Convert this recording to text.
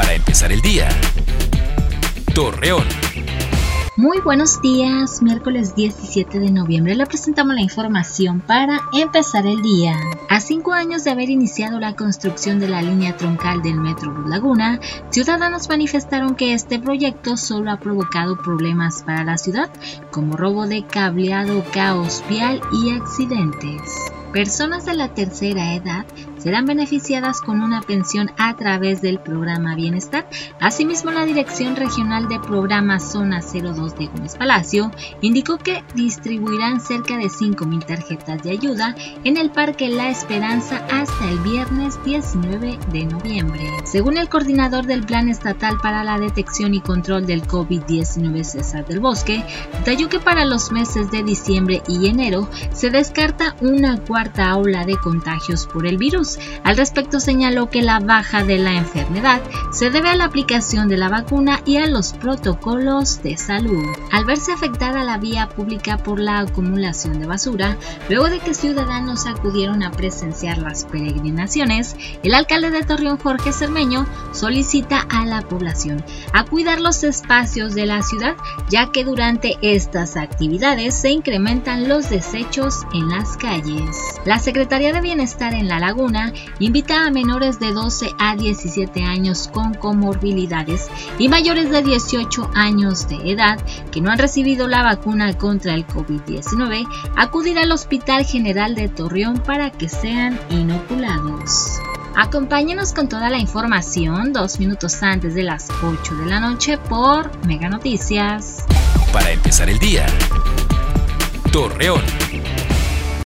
Para empezar el día. Torreón. Muy buenos días, miércoles 17 de noviembre le presentamos la información para empezar el día. A cinco años de haber iniciado la construcción de la línea troncal del Metro Laguna, ciudadanos manifestaron que este proyecto solo ha provocado problemas para la ciudad, como robo de cableado, caos vial y accidentes. Personas de la tercera edad serán beneficiadas con una pensión a través del programa Bienestar. Asimismo, la Dirección Regional de Programas Zona 02 de Gómez Palacio indicó que distribuirán cerca de 5.000 tarjetas de ayuda en el Parque La Esperanza hasta el viernes 19 de noviembre. Según el coordinador del Plan Estatal para la Detección y Control del COVID-19, César del Bosque, detalló que para los meses de diciembre y enero se descarta una cuarta ola de contagios por el virus al respecto señaló que la baja de la enfermedad se debe a la aplicación de la vacuna y a los protocolos de salud. Al verse afectada la vía pública por la acumulación de basura, luego de que ciudadanos acudieron a presenciar las peregrinaciones, el alcalde de Torreón Jorge Cermeño solicita a la población a cuidar los espacios de la ciudad, ya que durante estas actividades se incrementan los desechos en las calles. La Secretaría de Bienestar en La Laguna invita a menores de 12 a 17 años con comorbilidades y mayores de 18 años de edad que no han recibido la vacuna contra el COVID-19 a acudir al Hospital General de Torreón para que sean inoculados. Acompáñenos con toda la información dos minutos antes de las 8 de la noche por Mega Noticias. Para empezar el día, Torreón.